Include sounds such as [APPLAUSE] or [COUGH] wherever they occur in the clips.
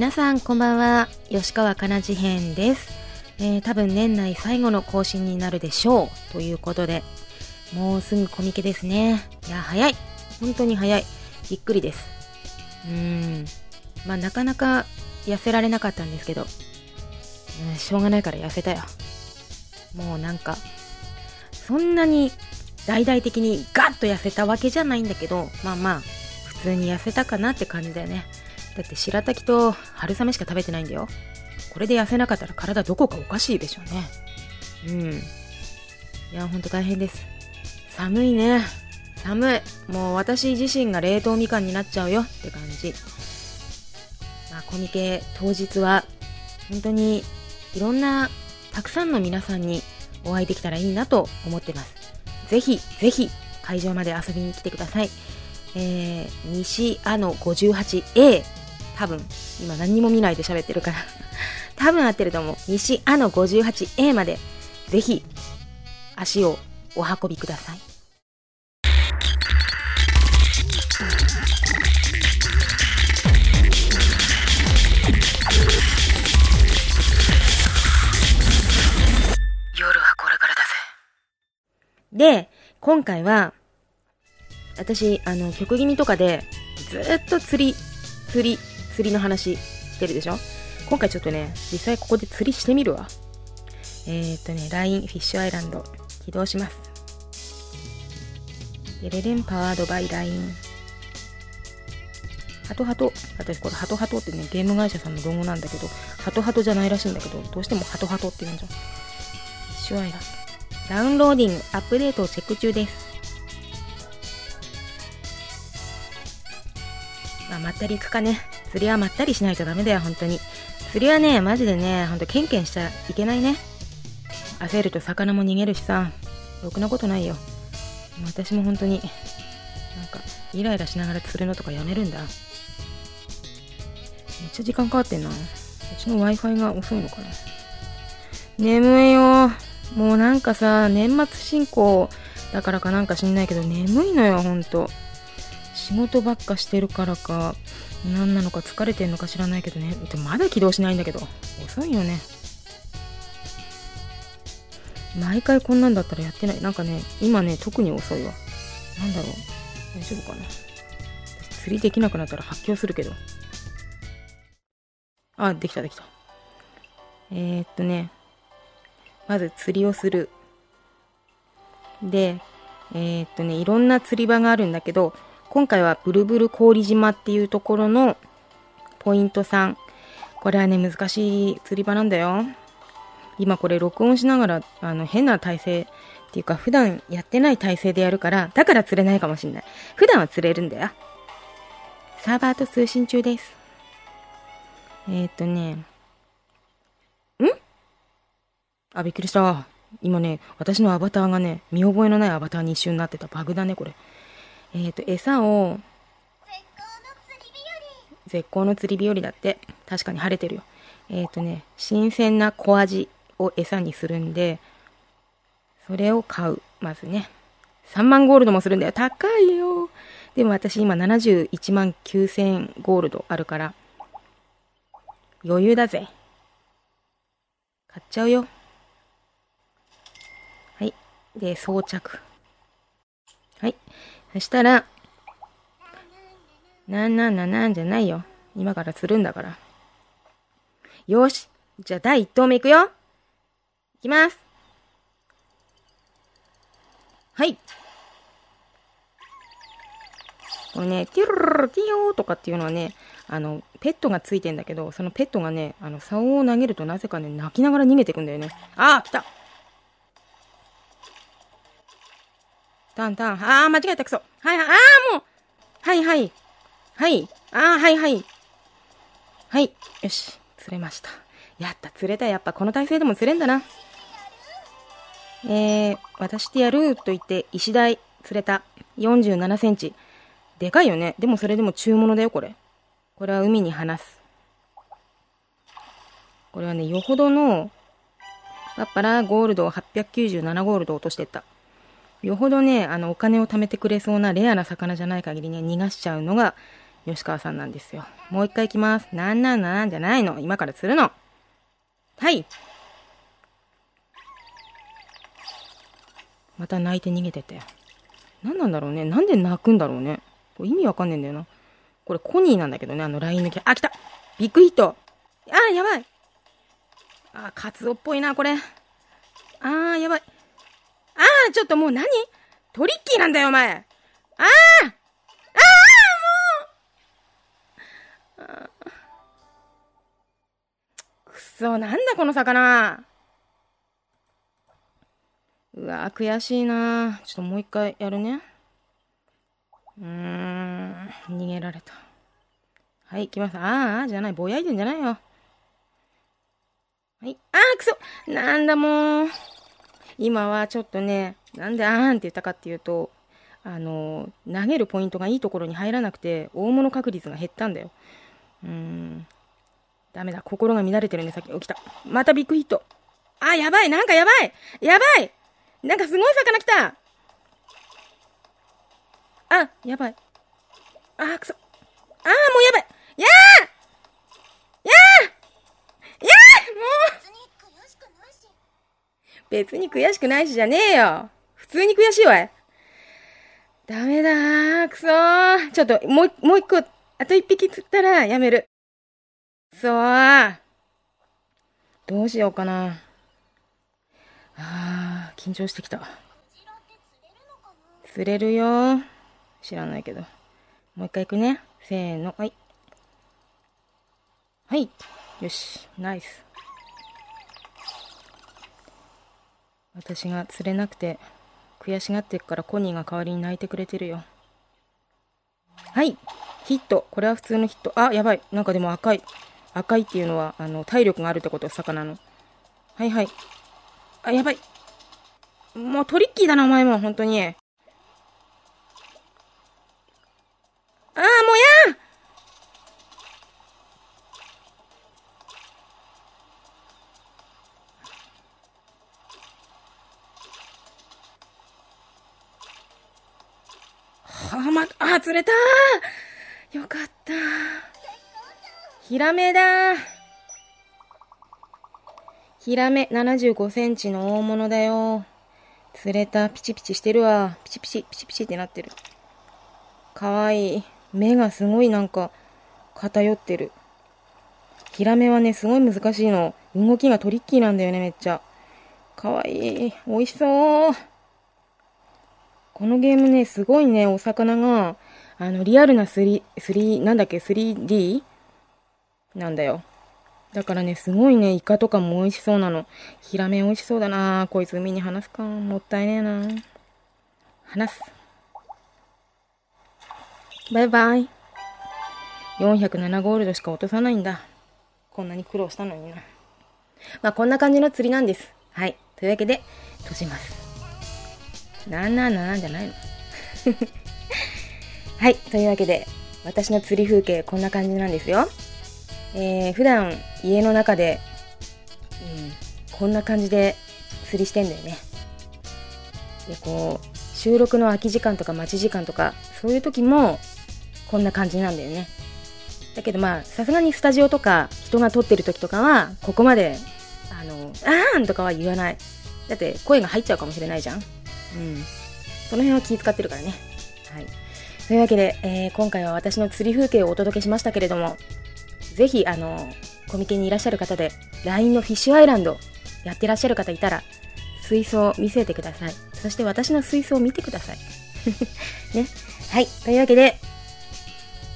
皆さんこんばんは。吉川かな事変です、えー、多分年内最後の更新になるでしょう。ということでもうすぐコミケですね。いや早い。本当に早い。びっくりです。うーん。まあなかなか痩せられなかったんですけど、うん、しょうがないから痩せたよ。もうなんかそんなに大々的にガッと痩せたわけじゃないんだけどまあまあ普通に痩せたかなって感じだよね。だって白滝と春雨しか食べてないんだよ。これで痩せなかったら体どこかおかしいでしょうね。うん。いや、ほんと大変です。寒いね。寒い。もう私自身が冷凍みかんになっちゃうよって感じ。まあ、コミケ当日は、本当にいろんな、たくさんの皆さんにお会いできたらいいなと思ってます。ぜひ、ぜひ、会場まで遊びに来てください。えー、西あの 58A 多分、今何にも見ないで喋ってるから [LAUGHS] 多分合ってると思う。西あの 58A まで、ぜひ、足をお運びください。夜はこれからだぜ。で、今回は、私、あの、曲気味とかで、ずっと釣り、釣り、釣りの話してるでしょ？今回ちょっとね、実際ここで釣りしてみるわ。えー、っとね、LINE フィッシュアイランド起動します。デレレンパワードバイ LINE。ハトハト。私これハトハトってね、ゲーム会社さんのロゴなんだけど、ハトハトじゃないらしいんだけど、どうしてもハトハトって言うんじゃん。フィッシュアイランド。ダウンローディング、アップデートをチェック中です。まあ、まったり行くかね。釣りはまったりしないとダメだよ、本当に。釣りはね、マジでね、ほんとケンケンしちゃいけないね。焦ると魚も逃げるしさ、ろくなことないよ。私も本当に、なんか、イライラしながら釣るのとかやめるんだ。めっちゃ時間かかってんな。うちの Wi-Fi が遅いのかな。眠いよ。もうなんかさ、年末進行だからかなんか知んないけど、眠いのよ、ほんと。仕事ばっかしてるからか、何なのか疲れてんのか知らないけどね。でまだ起動しないんだけど。遅いよね。毎回こんなんだったらやってない。なんかね、今ね、特に遅いわ。なんだろう。大丈夫かな。釣りできなくなったら発狂するけど。あ、できたできた。えー、っとね、まず釣りをする。で、えー、っとね、いろんな釣り場があるんだけど、今回はブルブル氷島っていうところのポイント3。これはね、難しい釣り場なんだよ。今これ録音しながら、あの、変な体勢っていうか、普段やってない体勢でやるから、だから釣れないかもしんない。普段は釣れるんだよ。サーバーと通信中です。えー、っとね、ん？あ、びっくりした。今ね、私のアバターがね、見覚えのないアバターに一瞬なってた。バグだね、これ。えっ、ー、と、餌を、絶好の釣り日和だって。確かに晴れてるよ。えっ、ー、とね、新鮮な小アジを餌にするんで、それを買う。まずね。3万ゴールドもするんだよ。高いよ。でも私今71万9000ゴールドあるから、余裕だぜ。買っちゃうよ。はい。で、装着。はい。そしたら、なんなんなんなんじゃないよ。今からするんだから。よし。じゃあ第一投目いくよ。いきます。はい。これね、ティルルルティヨーとかっていうのはね、あの、ペットがついてんだけど、そのペットがね、あの、竿を投げるとなぜかね、泣きながら逃げてくんだよね。ああ、来たタンタン。あー、間違えた、くそ。はいはい、あー、もう。はいはい。はい。あー、はいはい。はい。よし。釣れました。やった、釣れた。やっぱこの体勢でも釣れんだな。えー、渡してやると言って、石台釣れた。47センチ。でかいよね。でもそれでも中物だよ、これ。これは海に放す。これはね、よほどの、パッパラゴールドを897ゴールド落としてった。よほどね、あの、お金を貯めてくれそうなレアな魚じゃない限りね、逃がしちゃうのが吉川さんなんですよ。もう一回行きます。なんなんなんじゃないの？今からするの。はい。また泣いて逃げてて。何なんだろうね。なんで泣くんだろうね。これ意味わかんねえんだよな。これコニーなんだけどね、あの LINE のキャあ、来たビッグヒットあー、やばいあー、カツオっぽいな、これ。あー、やばい。あ、ちょっともう何？トリッキーなんだよ、お前。あーあー、もうくそ、なんだこの魚。うわ悔しいなちょっともう一回やるね。うーん、逃げられた。はい、来ます。ああ、じゃない。ぼやいてんじゃないよ。はい。ああ、くそなんだもう。今はちょっとね、なんであーんって言ったかっていうと、あの、投げるポイントがいいところに入らなくて、大物確率が減ったんだよ。うーん。ダメだ。心が乱れてるね、さっき。起きた。またビッグヒット。あ、やばいなんかやばいやばいなんかすごい魚来たあ、やばい。あ、くそ。あー、もうやばい。やーやーやーもう別に悔しくないしじゃねえよ。普通に悔しいわい。ダメだー、くそー。ちょっと、もう、もう一個、あと一匹釣ったらやめる。くそー。どうしようかな。あー、緊張してきた。釣れるよ知らないけど。もう一回行くね。せーの、はい。はい。よし、ナイス。私が釣れなくて悔しがってっからコニーが代わりに泣いてくれてるよ。はい。ヒット。これは普通のヒット。あ、やばい。なんかでも赤い。赤いっていうのは、あの、体力があるってこと、魚の。はいはい。あ、やばい。もうトリッキーだな、お前も、本当に。あ、ま、あ、釣れたよかった。ヒラメだヒラメ75センチの大物だよ。釣れた。ピチピチしてるわ。ピチピチ、ピチピチってなってる。かわいい。目がすごいなんか偏ってる。ヒラメはね、すごい難しいの。動きがトリッキーなんだよね、めっちゃ。かわいい。美味しそう。このゲームね、すごいね、お魚が、あの、リアルな3、3、なんだっけ、3D? なんだよ。だからね、すごいね、イカとかも美味しそうなの。ヒラメ美味しそうだなこいつ海に放すか。もったいねえな放す。バイバイ。407ゴールドしか落とさないんだ。こんなに苦労したのにな。まあ、こんな感じの釣りなんです。はい。というわけで、閉じます。なんなんじゃないの？[LAUGHS] はい。というわけで、私の釣り風景こんな感じなんですよ。えー、普段家の中で、うん、こんな感じで釣りしてんだよね。で、こう、収録の空き時間とか待ち時間とか、そういう時も、こんな感じなんだよね。だけどまあ、さすがにスタジオとか、人が撮ってる時とかは、ここまで、あの、あーんとかは言わない。だって声が入っちゃうかもしれないじゃん。うん。その辺は気遣ってるからね。はい。というわけで、えー、今回は私の釣り風景をお届けしましたけれども、ぜひ、あの、コミケにいらっしゃる方で、LINE のフィッシュアイランドやってらっしゃる方いたら、水槽見せてください。そして私の水槽を見てください。[LAUGHS] ね。はい。というわけで、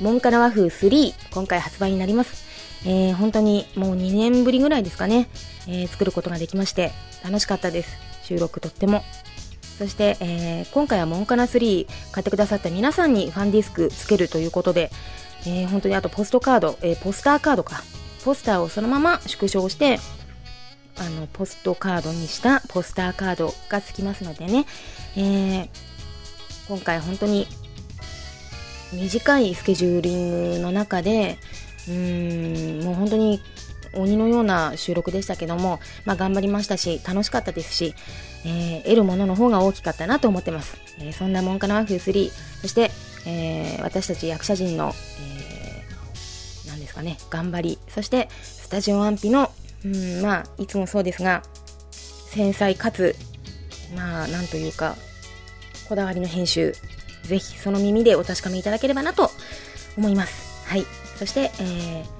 モンカナ和風3、今回発売になります。えー、本当にもう2年ぶりぐらいですかね、えー、作ることができまして、楽しかったです。収録とっても。そして、えー、今回はモンカナ3買ってくださった皆さんにファンディスクつけるということで、えー、本当にあとポストカード、えー、ポスターカードか。ポスターをそのまま縮小して、あの、ポストカードにしたポスターカードがつきますのでね、え、今回本当に短いスケジューリングの中で、うーん、もう本当に鬼のような収録でしたけども、まあ、頑張りましたし、楽しかったですし、えー、得るものの方が大きかったなと思ってます。えー、そんなモンカナワフー3、そして、えー、私たち役者陣の、えー、何ですかね、頑張り、そして、スタジオアンピの、うん、まあ、いつもそうですが、繊細かつ、まあ、なんというか、こだわりの編集、ぜひその耳でお確かめいただければなと思います。はい。そして、えー、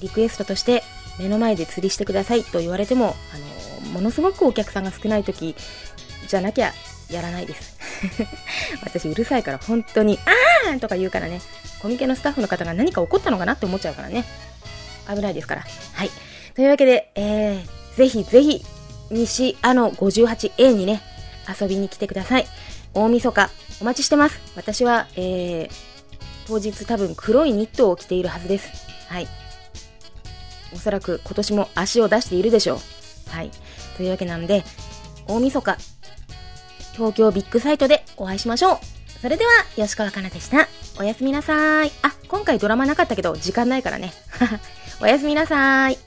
リクエストとして目の前で釣りしてくださいと言われても、あのものすごくお客さんが少ない時じゃなきゃやらないです。[LAUGHS] 私うるさいから本当に、あーんとか言うからね、コミケのスタッフの方が何か起こったのかなって思っちゃうからね。危ないですから。はい。というわけで、えー、ぜひぜひ、西あの 58A にね、遊びに来てください。大晦日、お待ちしてます。私は、えー、当日多分黒いニットを着ているはずです。はい。おそらく今年も足を出しているでしょう。はい。というわけなんで、大晦日、東京ビッグサイトでお会いしましょう。それでは、吉川かなでした。おやすみなさい。あ、今回ドラマなかったけど、時間ないからね。[LAUGHS] おやすみなさい。